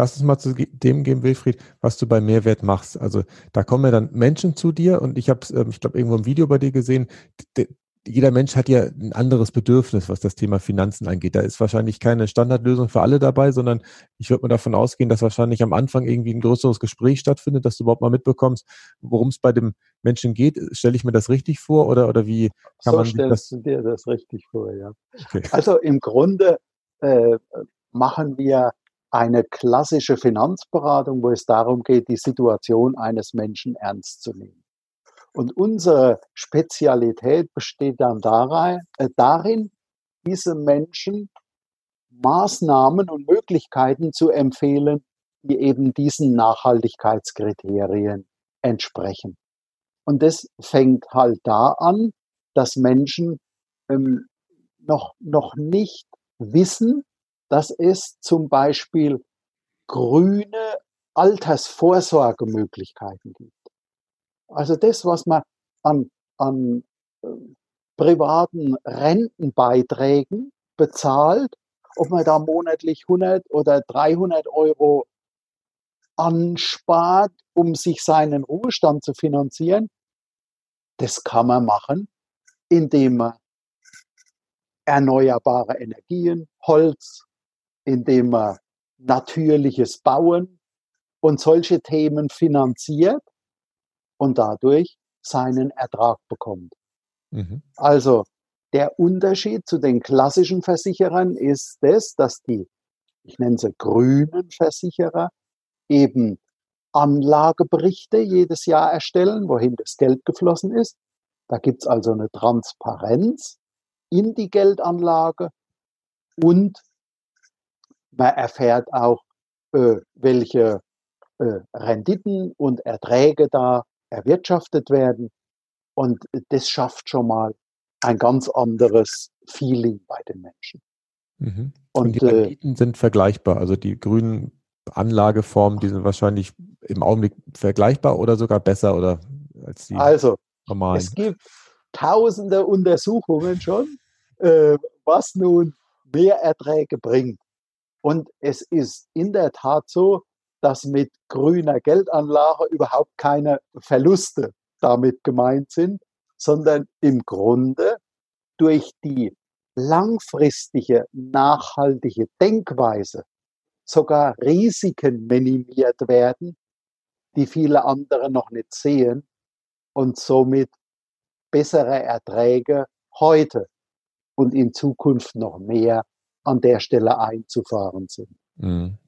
lass uns mal zu dem gehen, Wilfried, was du bei Mehrwert machst. Also da kommen ja dann Menschen zu dir und ich habe, ähm, ich glaube, irgendwo im Video bei dir gesehen, jeder Mensch hat ja ein anderes Bedürfnis, was das Thema Finanzen angeht. Da ist wahrscheinlich keine Standardlösung für alle dabei, sondern ich würde mal davon ausgehen, dass wahrscheinlich am Anfang irgendwie ein größeres Gespräch stattfindet, dass du überhaupt mal mitbekommst, worum es bei dem Menschen geht. Stelle ich mir das richtig vor oder, oder wie kann so man stellst das? du dir das richtig vor, ja. Okay. Also im Grunde äh, machen wir eine klassische Finanzberatung, wo es darum geht, die Situation eines Menschen ernst zu nehmen. Und unsere Spezialität besteht dann darin, äh, darin diese Menschen Maßnahmen und Möglichkeiten zu empfehlen, die eben diesen Nachhaltigkeitskriterien entsprechen. Und das fängt halt da an, dass Menschen ähm, noch, noch nicht wissen, dass es zum Beispiel grüne Altersvorsorgemöglichkeiten gibt. Also das, was man an, an äh, privaten Rentenbeiträgen bezahlt, ob man da monatlich 100 oder 300 Euro anspart, um sich seinen Ruhestand zu finanzieren, das kann man machen, indem man erneuerbare Energien, Holz, indem man natürliches Bauen und solche Themen finanziert und dadurch seinen Ertrag bekommt. Mhm. Also der Unterschied zu den klassischen Versicherern ist es, dass die, ich nenne sie grünen Versicherer, eben Anlageberichte jedes Jahr erstellen, wohin das Geld geflossen ist. Da gibt es also eine Transparenz in die Geldanlage und man erfährt auch, äh, welche äh, Renditen und Erträge da erwirtschaftet werden. Und das schafft schon mal ein ganz anderes Feeling bei den Menschen. Mhm. Und, und, die äh, Renditen äh, sind vergleichbar. Also die grünen Anlageformen, die sind wahrscheinlich im Augenblick vergleichbar oder sogar besser oder als die also, normalen. Es gibt tausende Untersuchungen schon, äh, was nun mehr Erträge bringt. Und es ist in der Tat so, dass mit grüner Geldanlage überhaupt keine Verluste damit gemeint sind, sondern im Grunde durch die langfristige, nachhaltige Denkweise sogar Risiken minimiert werden, die viele andere noch nicht sehen und somit bessere Erträge heute und in Zukunft noch mehr an der Stelle einzufahren sind. Mhm.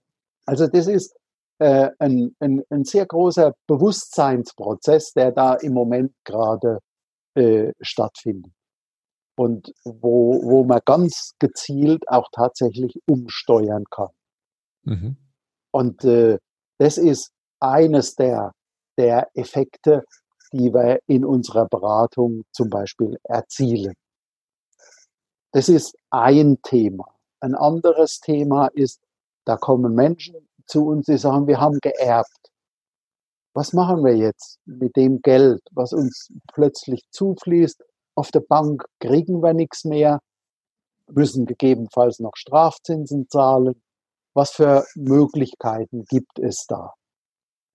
Also das ist äh, ein, ein, ein, sehr großer Bewusstseinsprozess, der da im Moment gerade äh, stattfindet. Und wo, wo man ganz gezielt auch tatsächlich umsteuern kann. Mhm. Und äh, das ist eines der, der Effekte, die wir in unserer Beratung zum Beispiel erzielen. Das ist ein Thema. Ein anderes Thema ist, da kommen Menschen zu uns, die sagen, wir haben geerbt. Was machen wir jetzt mit dem Geld, was uns plötzlich zufließt? Auf der Bank kriegen wir nichts mehr, müssen gegebenenfalls noch Strafzinsen zahlen. Was für Möglichkeiten gibt es da?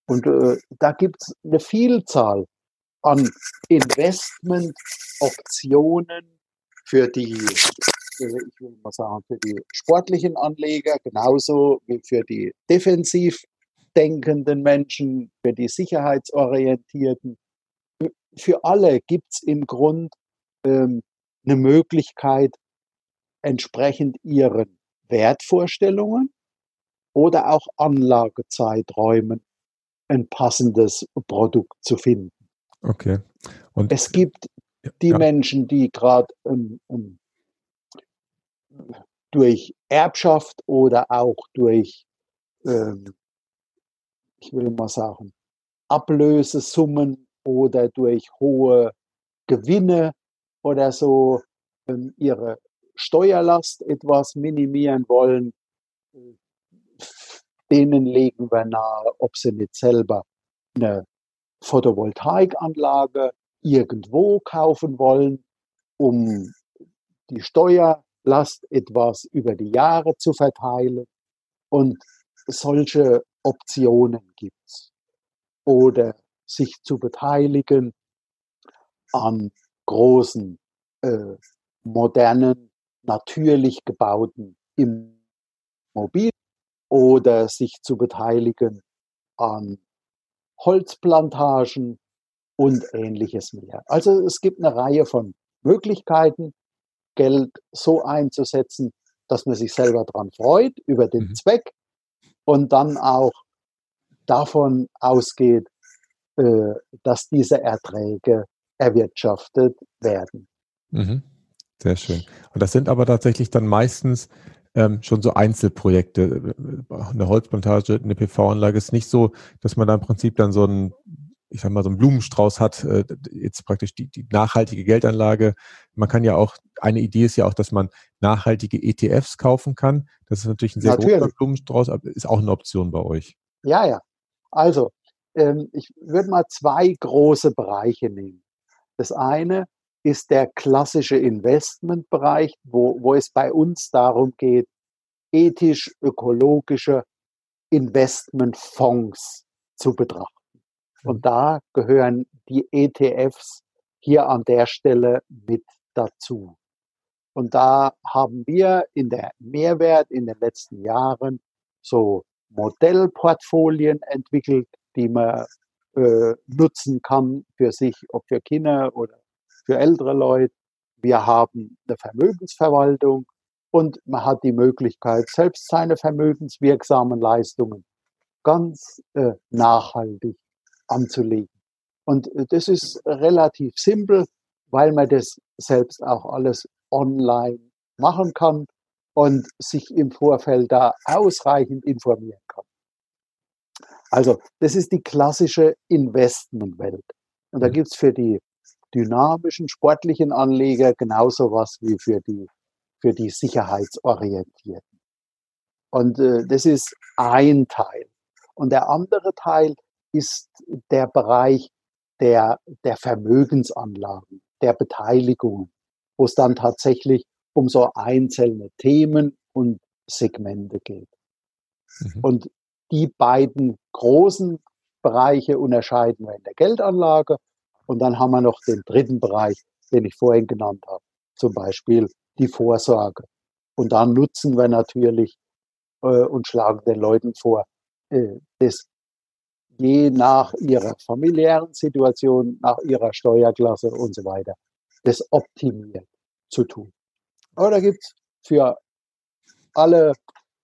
Und äh, da gibt es eine Vielzahl an Investmentoptionen für die ich will mal sagen, für die sportlichen Anleger, genauso wie für die defensiv denkenden Menschen, für die sicherheitsorientierten. Für alle gibt es im Grund ähm, eine Möglichkeit, entsprechend ihren Wertvorstellungen oder auch Anlagezeiträumen ein passendes Produkt zu finden. Okay. Und es gibt die ja. Menschen, die gerade ein, ein durch Erbschaft oder auch durch, ähm, ich will mal sagen, Ablösesummen oder durch hohe Gewinne oder so ähm, ihre Steuerlast etwas minimieren wollen, denen legen wir nahe, ob sie nicht selber eine Photovoltaikanlage irgendwo kaufen wollen, um die Steuer Last etwas über die Jahre zu verteilen und solche Optionen gibt. Oder sich zu beteiligen an großen, äh, modernen, natürlich gebauten Immobilien oder sich zu beteiligen an Holzplantagen und ähnliches mehr. Also es gibt eine Reihe von Möglichkeiten, Geld so einzusetzen, dass man sich selber daran freut über den mhm. Zweck und dann auch davon ausgeht, äh, dass diese Erträge erwirtschaftet werden. Mhm. Sehr schön. Und das sind aber tatsächlich dann meistens ähm, schon so Einzelprojekte. Eine Holzplantage, eine PV-Anlage ist nicht so, dass man da im Prinzip dann so ein ich sag mal, so einen Blumenstrauß hat, äh, jetzt praktisch die, die nachhaltige Geldanlage. Man kann ja auch, eine Idee ist ja auch, dass man nachhaltige ETFs kaufen kann. Das ist natürlich ein sehr natürlich. großer Blumenstrauß, aber ist auch eine Option bei euch. Ja, ja. Also, ähm, ich würde mal zwei große Bereiche nehmen. Das eine ist der klassische Investmentbereich, wo, wo es bei uns darum geht, ethisch-ökologische Investmentfonds zu betrachten. Und da gehören die ETFs hier an der Stelle mit dazu. Und da haben wir in der Mehrwert in den letzten Jahren so Modellportfolien entwickelt, die man äh, nutzen kann für sich, ob für Kinder oder für ältere Leute. Wir haben eine Vermögensverwaltung und man hat die Möglichkeit, selbst seine vermögenswirksamen Leistungen ganz äh, nachhaltig anzulegen. Und äh, das ist relativ simpel, weil man das selbst auch alles online machen kann und sich im Vorfeld da ausreichend informieren kann. Also das ist die klassische Investmentwelt. Und da mhm. gibt's für die dynamischen, sportlichen Anleger genauso was wie für die, für die sicherheitsorientierten. Und äh, das ist ein Teil. Und der andere Teil ist der Bereich der, der Vermögensanlagen, der Beteiligung, wo es dann tatsächlich um so einzelne Themen und Segmente geht. Mhm. Und die beiden großen Bereiche unterscheiden wir in der Geldanlage. Und dann haben wir noch den dritten Bereich, den ich vorhin genannt habe, zum Beispiel die Vorsorge. Und dann nutzen wir natürlich äh, und schlagen den Leuten vor, äh, das je nach ihrer familiären Situation, nach ihrer Steuerklasse und so weiter, das optimiert zu tun. Aber da gibt es für alle,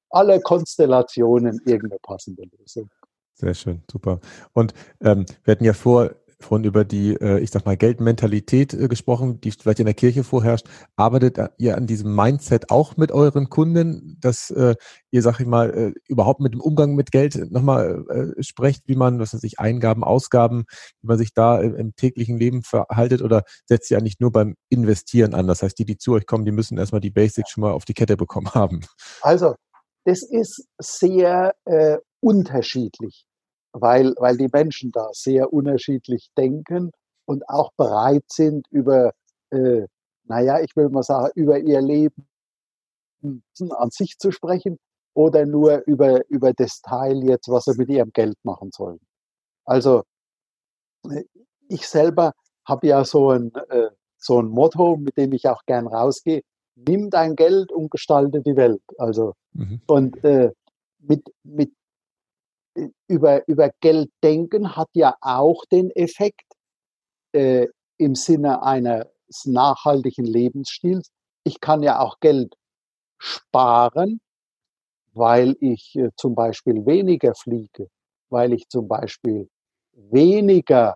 alle Konstellationen irgendeine passende Lösung. Sehr schön, super. Und ähm, wir hatten ja vor, vorhin über die, äh, ich sag mal, Geldmentalität äh, gesprochen, die vielleicht in der Kirche vorherrscht. Arbeitet ihr an diesem Mindset auch mit euren Kunden, dass äh, ihr, sag ich mal, überhaupt mit dem Umgang mit Geld nochmal sprecht, wie man, was weiß ich, Eingaben, Ausgaben, wie man sich da im, täglichen Leben verhaltet oder setzt ihr eigentlich nur beim Investieren an? Das heißt, die, die zu euch kommen, die müssen erstmal die Basics schon mal auf die Kette bekommen haben. Also, das ist sehr äh, unterschiedlich weil, weil die Menschen da sehr unterschiedlich denken und auch bereit sind, über, äh, naja, ich will mal sagen, über ihr Leben an sich zu sprechen oder nur über, über das Teil jetzt, was sie mit ihrem Geld machen sollen. Also äh, ich selber habe ja so ein, äh, so ein Motto, mit dem ich auch gern rausgehe. Nimm dein Geld und gestalte die Welt. Also mhm. und äh, mit, mit über, über Geld denken hat ja auch den Effekt äh, im Sinne eines nachhaltigen Lebensstils. Ich kann ja auch Geld sparen, weil ich äh, zum Beispiel weniger fliege, weil ich zum Beispiel weniger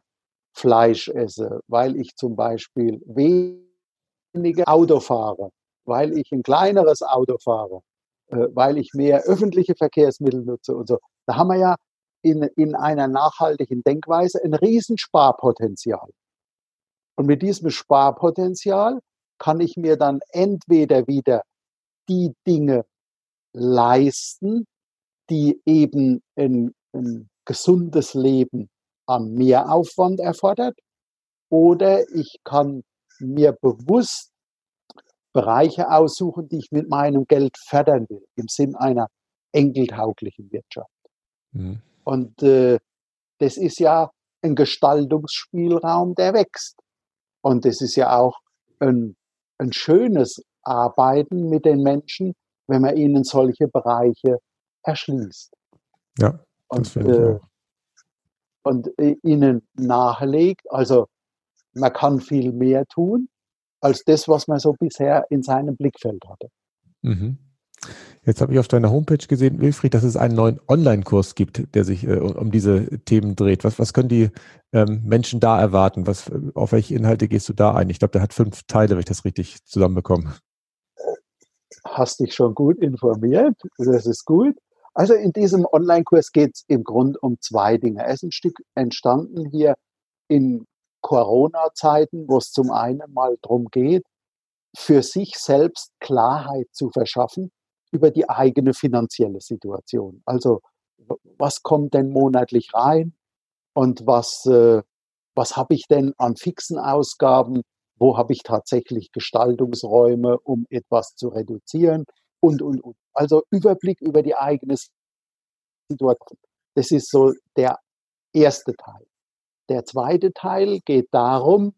Fleisch esse, weil ich zum Beispiel weniger Auto fahre, weil ich ein kleineres Auto fahre, äh, weil ich mehr öffentliche Verkehrsmittel nutze und so. Da haben wir ja in, in einer nachhaltigen Denkweise ein Riesensparpotenzial. Und mit diesem Sparpotenzial kann ich mir dann entweder wieder die Dinge leisten, die eben ein, ein gesundes Leben an Mehraufwand erfordert, oder ich kann mir bewusst Bereiche aussuchen, die ich mit meinem Geld fördern will, im Sinn einer enkeltauglichen Wirtschaft. Mhm. Und äh, das ist ja ein Gestaltungsspielraum, der wächst. Und das ist ja auch ein, ein schönes Arbeiten mit den Menschen, wenn man ihnen solche Bereiche erschließt. Ja, das und, äh, und ihnen nahelegt, also man kann viel mehr tun als das, was man so bisher in seinem Blickfeld hatte. Mhm. Jetzt habe ich auf deiner Homepage gesehen, Wilfried, dass es einen neuen Online-Kurs gibt, der sich äh, um diese Themen dreht. Was, was können die ähm, Menschen da erwarten? Was, auf welche Inhalte gehst du da ein? Ich glaube, der hat fünf Teile, wenn ich das richtig zusammenbekomme. Hast dich schon gut informiert. Das ist gut. Also in diesem Online-Kurs geht es im Grunde um zwei Dinge. Er ist ein Stück entstanden hier in Corona-Zeiten, wo es zum einen mal darum geht, für sich selbst Klarheit zu verschaffen über die eigene finanzielle Situation. Also was kommt denn monatlich rein und was, äh, was habe ich denn an fixen Ausgaben, wo habe ich tatsächlich Gestaltungsräume, um etwas zu reduzieren und, und, und. Also Überblick über die eigene Situation. Das ist so der erste Teil. Der zweite Teil geht darum,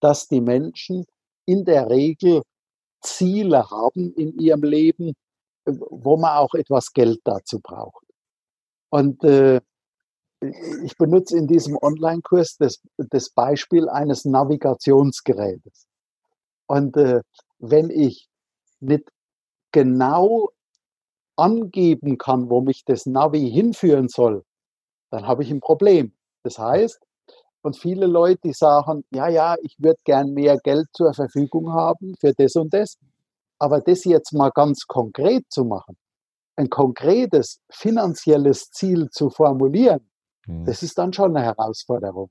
dass die Menschen in der Regel Ziele haben in ihrem Leben, wo man auch etwas Geld dazu braucht. Und äh, ich benutze in diesem Online-Kurs das, das, Beispiel eines Navigationsgerätes. Und äh, wenn ich nicht genau angeben kann, wo mich das Navi hinführen soll, dann habe ich ein Problem. Das heißt, und viele Leute, die sagen, ja, ja, ich würde gern mehr Geld zur Verfügung haben für das und das. Aber das jetzt mal ganz konkret zu machen, ein konkretes finanzielles Ziel zu formulieren, mhm. das ist dann schon eine Herausforderung.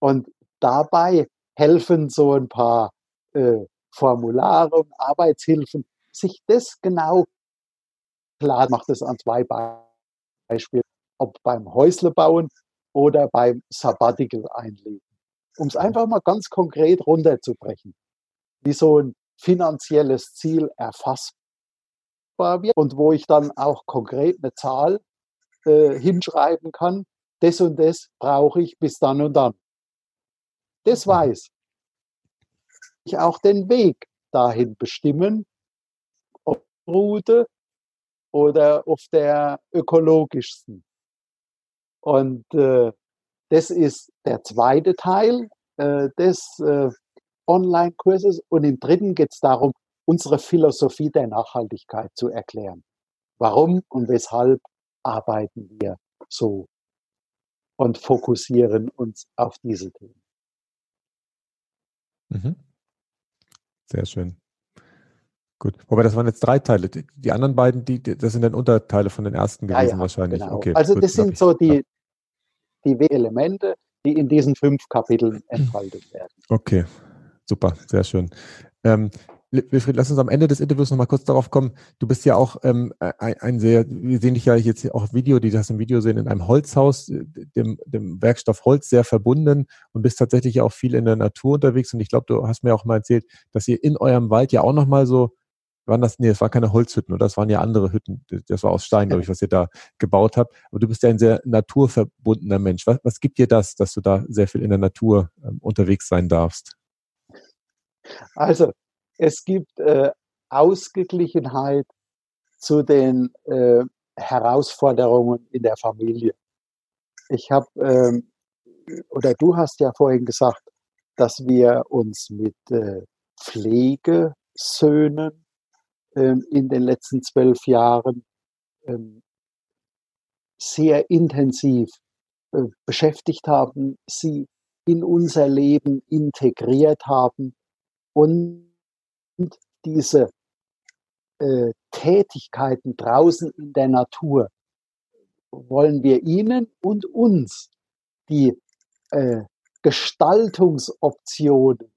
Und dabei helfen so ein paar äh, Formulare und Arbeitshilfen, sich das genau klar macht es an zwei Beispielen, ob beim Häuslebauen oder beim Sabbatical einlegen. Um es einfach mal ganz konkret runterzubrechen, wie so ein finanzielles Ziel erfassbar wird und wo ich dann auch konkret eine Zahl äh, hinschreiben kann, das und das brauche ich bis dann und dann. Das mhm. weiß ich auch den Weg dahin bestimmen, ob Route oder auf der ökologischsten. Und äh, das ist der zweite Teil äh, des äh, Online-Kurses. Und im dritten geht es darum, unsere Philosophie der Nachhaltigkeit zu erklären. Warum und weshalb arbeiten wir so und fokussieren uns auf diese Themen. Mhm. Sehr schön. Gut. Wobei das waren jetzt drei Teile. Die, die anderen beiden, die, das sind dann Unterteile von den ersten gewesen ja, ja, wahrscheinlich. Genau. Okay, also gut, das sind so die, die Elemente, die in diesen fünf Kapiteln entfaltet werden. Okay, super, sehr schön. Ähm, Wilfried, lass uns am Ende des Interviews nochmal kurz darauf kommen. Du bist ja auch ähm, ein, ein, sehr, wir sehen dich ja jetzt auch Video, die das im Video sehen, in einem Holzhaus, dem, dem Werkstoff Holz sehr verbunden und bist tatsächlich auch viel in der Natur unterwegs. Und ich glaube, du hast mir auch mal erzählt, dass ihr in eurem Wald ja auch nochmal so waren das, nee, es waren keine Holzhütten, oder? Das waren ja andere Hütten. Das war aus Stein, glaube ich, was ihr da gebaut habt. Aber du bist ja ein sehr naturverbundener Mensch. Was, was gibt dir das, dass du da sehr viel in der Natur ähm, unterwegs sein darfst? Also, es gibt äh, Ausgeglichenheit zu den äh, Herausforderungen in der Familie. Ich habe, ähm, oder du hast ja vorhin gesagt, dass wir uns mit äh, Pflegesöhnen in den letzten zwölf Jahren ähm, sehr intensiv äh, beschäftigt haben, sie in unser Leben integriert haben und diese äh, Tätigkeiten draußen in der Natur wollen wir ihnen und uns die äh, Gestaltungsoptionen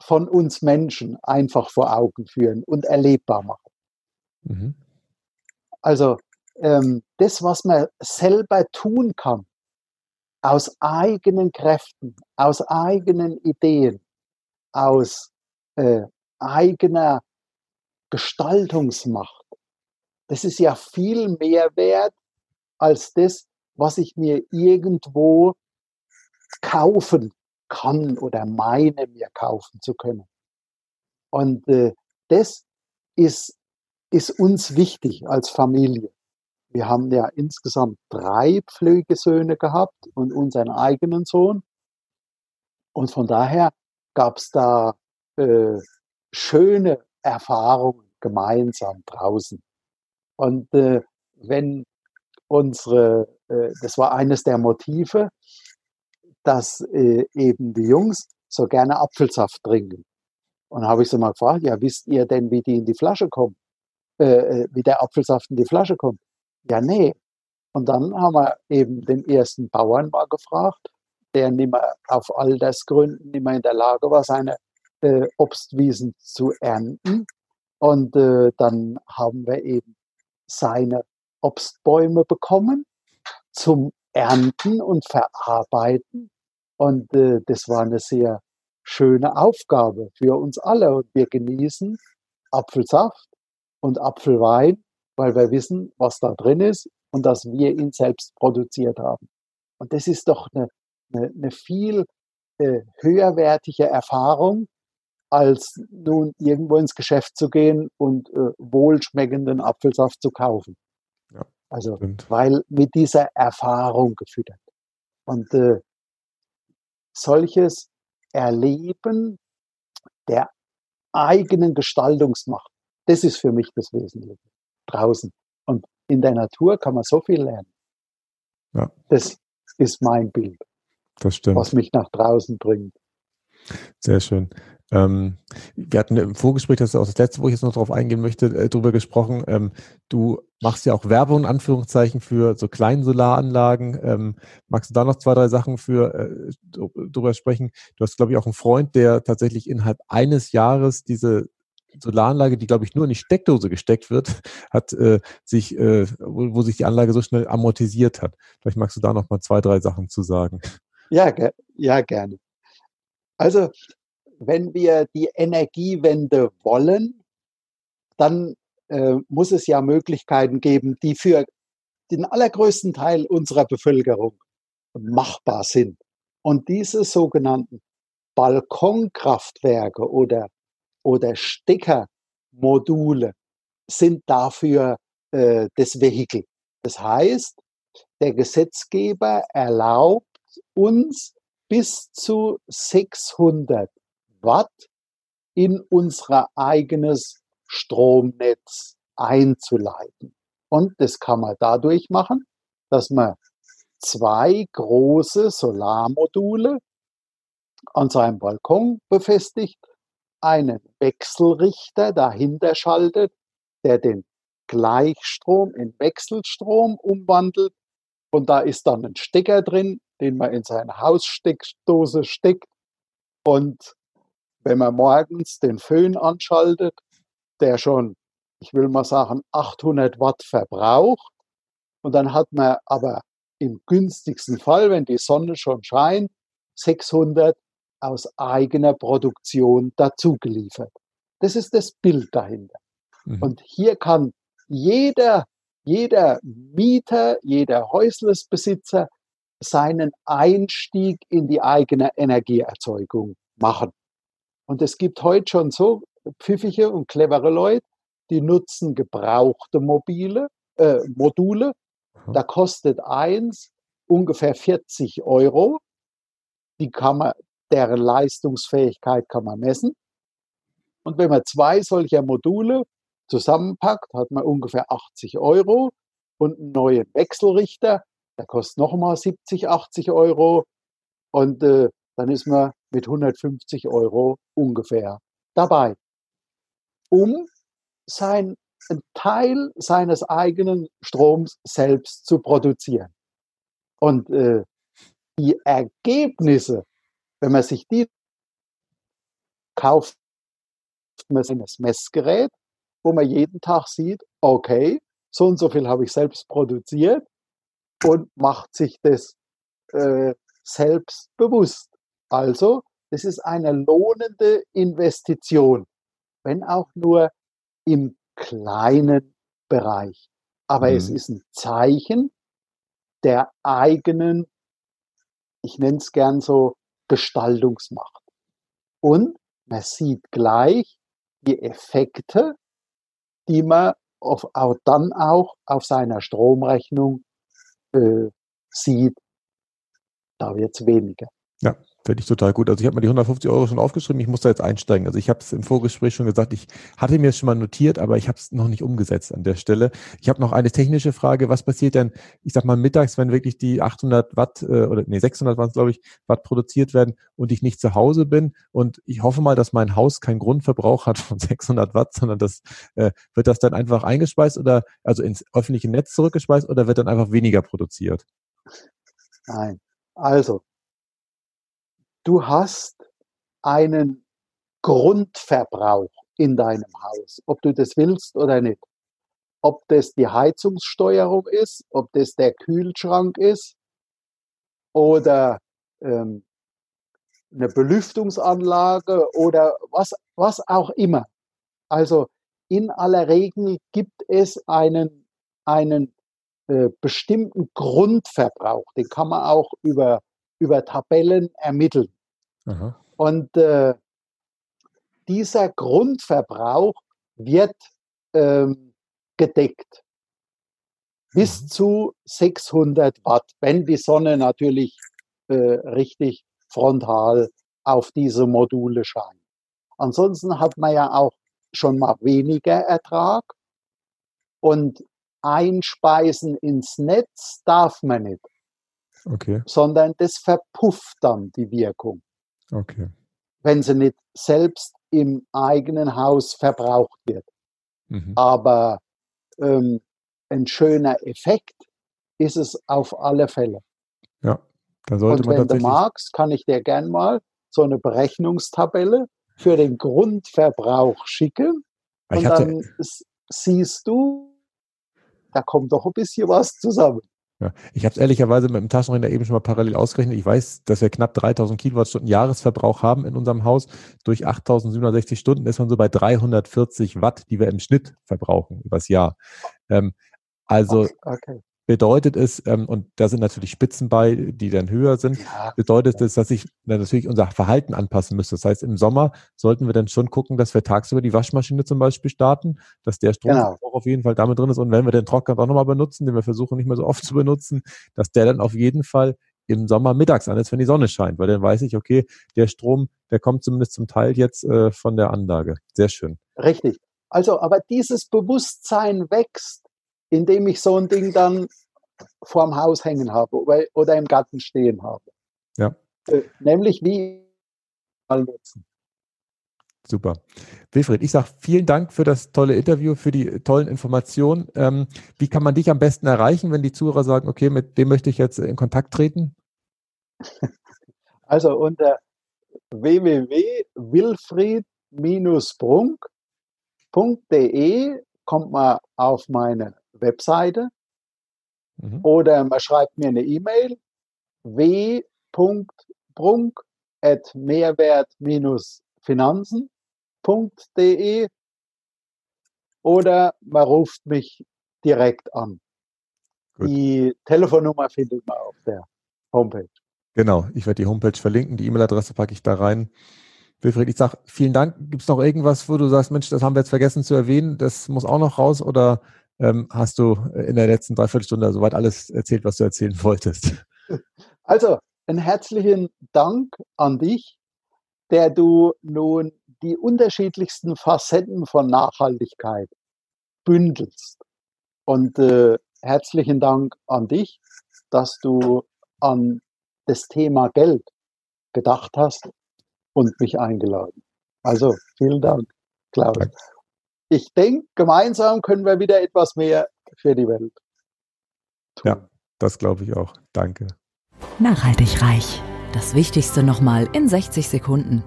von uns Menschen einfach vor Augen führen und erlebbar machen. Mhm. Also ähm, das, was man selber tun kann, aus eigenen Kräften, aus eigenen Ideen, aus äh, eigener Gestaltungsmacht, das ist ja viel mehr wert als das, was ich mir irgendwo kaufen kann oder meine mir kaufen zu können. Und äh, das ist, ist uns wichtig als Familie. Wir haben ja insgesamt drei Pflegesöhne gehabt und unseren eigenen Sohn. Und von daher gab es da äh, schöne Erfahrungen gemeinsam draußen. Und äh, wenn unsere, äh, das war eines der Motive, dass äh, eben die Jungs so gerne Apfelsaft trinken. Und habe ich sie mal gefragt, ja, wisst ihr denn, wie die in die Flasche kommen? Äh, äh, wie der Apfelsaft in die Flasche kommt? Ja, nee. Und dann haben wir eben den ersten Bauern mal gefragt, der nicht mehr auf Altersgründen nicht mehr in der Lage war, seine äh, Obstwiesen zu ernten. Und äh, dann haben wir eben seine Obstbäume bekommen zum Ernten und Verarbeiten. Und äh, das war eine sehr schöne Aufgabe für uns alle. Und wir genießen Apfelsaft und Apfelwein, weil wir wissen, was da drin ist und dass wir ihn selbst produziert haben. Und das ist doch eine, eine, eine viel äh, höherwertige Erfahrung, als nun irgendwo ins Geschäft zu gehen und äh, wohlschmeckenden Apfelsaft zu kaufen. Ja, also, stimmt. weil mit dieser Erfahrung gefüttert. Und äh, solches Erleben der eigenen Gestaltungsmacht, das ist für mich das Wesentliche. Draußen. Und in der Natur kann man so viel lernen. Ja. Das ist mein Bild. Das stimmt. Was mich nach draußen bringt. Sehr schön. Ähm, wir hatten im Vorgespräch, das ist auch das letzte, wo ich jetzt noch darauf eingehen möchte, äh, drüber gesprochen. Ähm, du machst ja auch Werbung in Anführungszeichen für so kleine Solaranlagen. Ähm, magst du da noch zwei, drei Sachen für äh, drüber sprechen? Du hast, glaube ich, auch einen Freund, der tatsächlich innerhalb eines Jahres diese Solaranlage, die, glaube ich, nur in die Steckdose gesteckt wird, hat äh, sich, äh, wo, wo, sich die Anlage so schnell amortisiert hat. Vielleicht magst du da noch mal zwei, drei Sachen zu sagen. Ja, ge ja gerne. Also wenn wir die Energiewende wollen, dann äh, muss es ja Möglichkeiten geben, die für den allergrößten Teil unserer Bevölkerung machbar sind. Und diese sogenannten Balkonkraftwerke oder, oder Steckermodule sind dafür äh, das Vehikel. Das heißt, der Gesetzgeber erlaubt uns bis zu 600 Watt in unser eigenes Stromnetz einzuleiten. Und das kann man dadurch machen, dass man zwei große Solarmodule an seinem Balkon befestigt, einen Wechselrichter dahinter schaltet, der den Gleichstrom in Wechselstrom umwandelt. Und da ist dann ein Stecker drin, den man in seine Haussteckdose steckt. Und wenn man morgens den Föhn anschaltet, der schon, ich will mal sagen, 800 Watt verbraucht, und dann hat man aber im günstigsten Fall, wenn die Sonne schon scheint, 600 aus eigener Produktion dazugeliefert. Das ist das Bild dahinter. Mhm. Und hier kann jeder, jeder Mieter, jeder Häuslesbesitzer seinen Einstieg in die eigene Energieerzeugung machen. Und es gibt heute schon so pfiffige und clevere Leute, die nutzen gebrauchte mobile äh, Module. Da kostet eins ungefähr 40 Euro. Die kann man, deren Leistungsfähigkeit kann man messen. Und wenn man zwei solcher Module zusammenpackt, hat man ungefähr 80 Euro und einen neuen Wechselrichter, der kostet nochmal 70, 80 Euro. Und äh, dann ist man mit 150 Euro ungefähr dabei, um sein einen Teil seines eigenen Stroms selbst zu produzieren. Und äh, die Ergebnisse, wenn man sich die kauft, man ein Messgerät, wo man jeden Tag sieht, okay, so und so viel habe ich selbst produziert und macht sich das äh, selbst bewusst. Also, das ist eine lohnende Investition, wenn auch nur im kleinen Bereich. Aber mhm. es ist ein Zeichen der eigenen, ich nenne es gern so, Gestaltungsmacht. Und man sieht gleich die Effekte, die man auf, auch dann auch auf seiner Stromrechnung äh, sieht. Da wird es weniger. Ja, Finde ich total gut. Also ich habe mir die 150 Euro schon aufgeschrieben, ich muss da jetzt einsteigen. Also ich habe es im Vorgespräch schon gesagt, ich hatte mir es schon mal notiert, aber ich habe es noch nicht umgesetzt an der Stelle. Ich habe noch eine technische Frage. Was passiert denn, ich sag mal mittags, wenn wirklich die 800 Watt äh, oder nee 600 Watt, glaube ich, Watt produziert werden und ich nicht zu Hause bin und ich hoffe mal, dass mein Haus keinen Grundverbrauch hat von 600 Watt, sondern das äh, wird das dann einfach eingespeist oder also ins öffentliche Netz zurückgespeist oder wird dann einfach weniger produziert? Nein. Also, du hast einen Grundverbrauch in deinem Haus, ob du das willst oder nicht. Ob das die Heizungssteuerung ist, ob das der Kühlschrank ist oder ähm, eine Belüftungsanlage oder was, was auch immer. Also in aller Regel gibt es einen, einen äh, bestimmten Grundverbrauch. Den kann man auch über, über Tabellen ermitteln. Aha. Und äh, dieser Grundverbrauch wird ähm, gedeckt bis mhm. zu 600 Watt, wenn die Sonne natürlich äh, richtig frontal auf diese Module scheint. Ansonsten hat man ja auch schon mal weniger Ertrag und einspeisen ins Netz darf man nicht. Okay. Sondern das verpufft dann die Wirkung. Okay. Wenn sie nicht selbst im eigenen Haus verbraucht wird. Mhm. Aber ähm, ein schöner Effekt ist es auf alle Fälle. Ja, da sollte Und man wenn du magst, kann ich dir gern mal so eine Berechnungstabelle für den Grundverbrauch schicken. Und dann siehst du, da kommt doch ein bisschen was zusammen. Ja, ich habe es ehrlicherweise mit dem Taschenrechner eben schon mal parallel ausgerechnet. Ich weiß, dass wir knapp 3000 Kilowattstunden Jahresverbrauch haben in unserem Haus. Durch 8760 Stunden ist man so bei 340 Watt, die wir im Schnitt verbrauchen übers Jahr. Ähm, also okay bedeutet es, ähm, und da sind natürlich Spitzen bei, die dann höher sind, ja. bedeutet es, dass sich natürlich unser Verhalten anpassen müsste. Das heißt, im Sommer sollten wir dann schon gucken, dass wir tagsüber die Waschmaschine zum Beispiel starten, dass der Strom genau. auch auf jeden Fall damit drin ist. Und wenn wir den Trockner auch nochmal benutzen, den wir versuchen nicht mehr so oft zu benutzen, dass der dann auf jeden Fall im Sommer mittags an ist, wenn die Sonne scheint, weil dann weiß ich, okay, der Strom, der kommt zumindest zum Teil jetzt äh, von der Anlage. Sehr schön. Richtig. Also, aber dieses Bewusstsein wächst indem ich so ein Ding dann vorm Haus hängen habe oder im Garten stehen habe. Ja. Äh, nämlich wie mal nutzen. Super. Wilfried, ich sage vielen Dank für das tolle Interview, für die tollen Informationen. Ähm, wie kann man dich am besten erreichen, wenn die Zuhörer sagen, okay, mit dem möchte ich jetzt in Kontakt treten? Also unter www.wilfried-brunk.de kommt man auf meine Webseite mhm. oder man schreibt mir eine E-Mail w.brunk.mehrwert-finanzen.de oder man ruft mich direkt an. Gut. Die Telefonnummer findet man auf der Homepage. Genau, ich werde die Homepage verlinken, die E-Mail-Adresse packe ich da rein. Wilfried, ich sage vielen Dank. Gibt es noch irgendwas, wo du sagst, Mensch, das haben wir jetzt vergessen zu erwähnen, das muss auch noch raus oder ähm, hast du in der letzten Dreiviertelstunde soweit alles erzählt, was du erzählen wolltest? Also, einen herzlichen Dank an dich, der du nun die unterschiedlichsten Facetten von Nachhaltigkeit bündelst. Und äh, herzlichen Dank an dich, dass du an das Thema Geld gedacht hast und mich eingeladen. Also vielen Dank, Klaus. Ich denke, gemeinsam können wir wieder etwas mehr für die Welt tun. Ja, das glaube ich auch. Danke. Nachhaltig reich. Das Wichtigste nochmal in 60 Sekunden.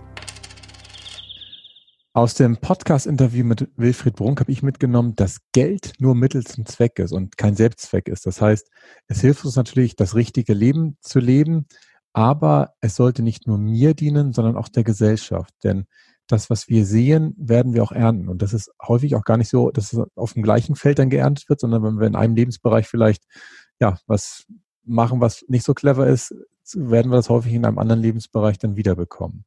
Aus dem Podcast-Interview mit Wilfried Brunk habe ich mitgenommen, dass Geld nur Mittel zum Zweck ist und kein Selbstzweck ist. Das heißt, es hilft uns natürlich, das richtige Leben zu leben, aber es sollte nicht nur mir dienen, sondern auch der Gesellschaft. Denn das, was wir sehen, werden wir auch ernten. Und das ist häufig auch gar nicht so, dass es auf dem gleichen Feld dann geerntet wird, sondern wenn wir in einem Lebensbereich vielleicht ja was machen, was nicht so clever ist, werden wir das häufig in einem anderen Lebensbereich dann wiederbekommen.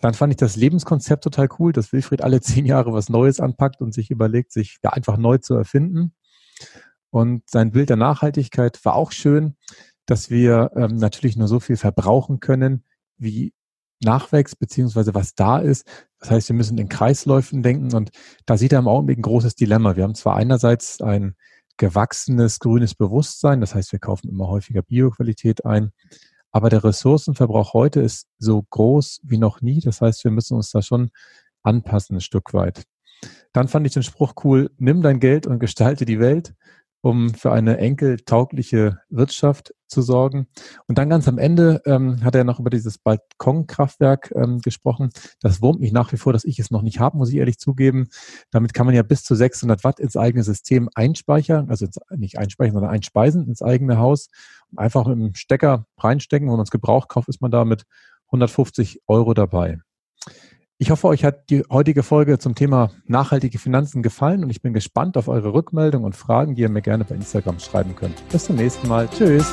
Dann fand ich das Lebenskonzept total cool, dass Wilfried alle zehn Jahre was Neues anpackt und sich überlegt, sich ja einfach neu zu erfinden. Und sein Bild der Nachhaltigkeit war auch schön, dass wir ähm, natürlich nur so viel verbrauchen können, wie nachwächst, beziehungsweise was da ist. Das heißt, wir müssen in Kreisläufen denken und da sieht er im Augenblick ein großes Dilemma. Wir haben zwar einerseits ein gewachsenes grünes Bewusstsein, das heißt, wir kaufen immer häufiger Bioqualität ein, aber der Ressourcenverbrauch heute ist so groß wie noch nie. Das heißt, wir müssen uns da schon anpassen ein Stück weit. Dann fand ich den Spruch cool, nimm dein Geld und gestalte die Welt um für eine enkeltaugliche Wirtschaft zu sorgen. Und dann ganz am Ende ähm, hat er noch über dieses Balkonkraftwerk ähm, gesprochen. Das wurmt mich nach wie vor, dass ich es noch nicht habe, muss ich ehrlich zugeben. Damit kann man ja bis zu 600 Watt ins eigene System einspeichern, also nicht einspeichern, sondern einspeisen ins eigene Haus. Einfach im Stecker reinstecken. Wenn man es gebraucht kauft, ist man da mit 150 Euro dabei. Ich hoffe, euch hat die heutige Folge zum Thema nachhaltige Finanzen gefallen und ich bin gespannt auf eure Rückmeldungen und Fragen, die ihr mir gerne bei Instagram schreiben könnt. Bis zum nächsten Mal. Tschüss.